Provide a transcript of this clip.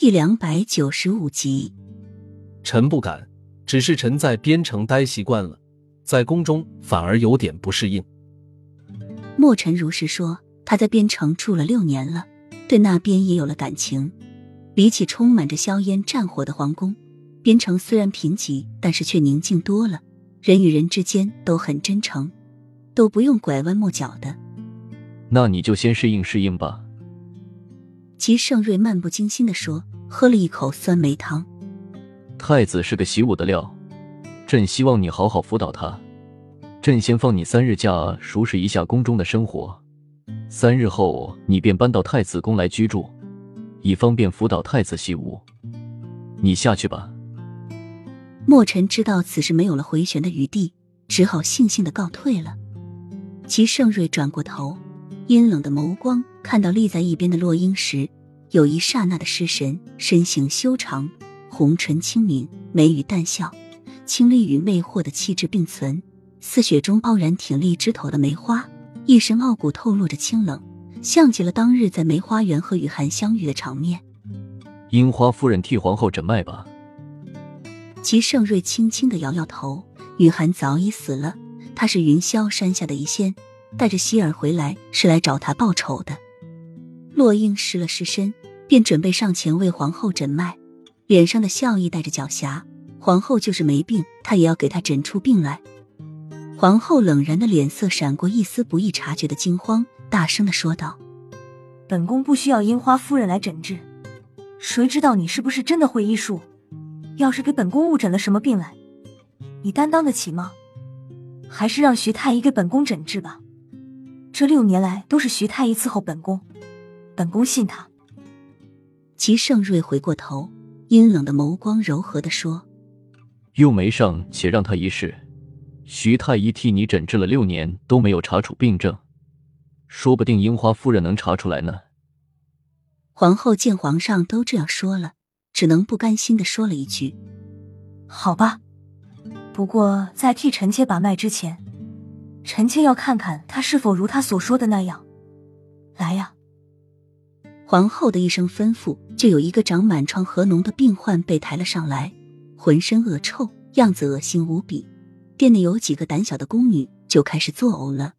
第两百九十五集。臣不敢，只是臣在边城待习惯了，在宫中反而有点不适应。莫尘如实说，他在边城住了六年了，对那边也有了感情。比起充满着硝烟战火的皇宫，边城虽然贫瘠，但是却宁静多了。人与人之间都很真诚，都不用拐弯抹角的。那你就先适应适应吧。齐盛瑞漫不经心的说，喝了一口酸梅汤。太子是个习武的料，朕希望你好好辅导他。朕先放你三日假，熟识一下宫中的生活。三日后，你便搬到太子宫来居住，以方便辅导太子习武。你下去吧。墨尘知道此事没有了回旋的余地，只好悻悻的告退了。齐盛瑞转过头，阴冷的眸光看到立在一边的洛英时，有一刹那的失神。身形修长，红唇轻抿，眉宇淡笑，清丽与魅惑的气质并存，似雪中傲然挺立枝头的梅花，一身傲骨透露着清冷，像极了当日在梅花园和雨涵相遇的场面。樱花夫人替皇后诊脉吧。齐盛瑞轻轻的摇摇头，雨涵早已死了。他是云霄山下的一仙，带着希儿回来是来找他报仇的。落英失了尸身，便准备上前为皇后诊脉，脸上的笑意带着狡黠。皇后就是没病，他也要给她诊出病来。皇后冷然的脸色闪过一丝不易察觉的惊慌，大声的说道：“本宫不需要樱花夫人来诊治，谁知道你是不是真的会医术？”要是给本宫误诊了什么病来，你担当得起吗？还是让徐太医给本宫诊治吧。这六年来都是徐太医伺候本宫，本宫信他。齐盛瑞回过头，阴冷的眸光柔和的说：“又没上，且让他一试。徐太医替你诊治了六年都没有查出病症，说不定樱花夫人能查出来呢。”皇后见皇上都这样说了。只能不甘心的说了一句：“好吧，不过在替臣妾把脉之前，臣妾要看看他是否如他所说的那样。来呀！”皇后的一声吩咐，就有一个长满疮和脓的病患被抬了上来，浑身恶臭，样子恶心无比。殿内有几个胆小的宫女就开始作呕了。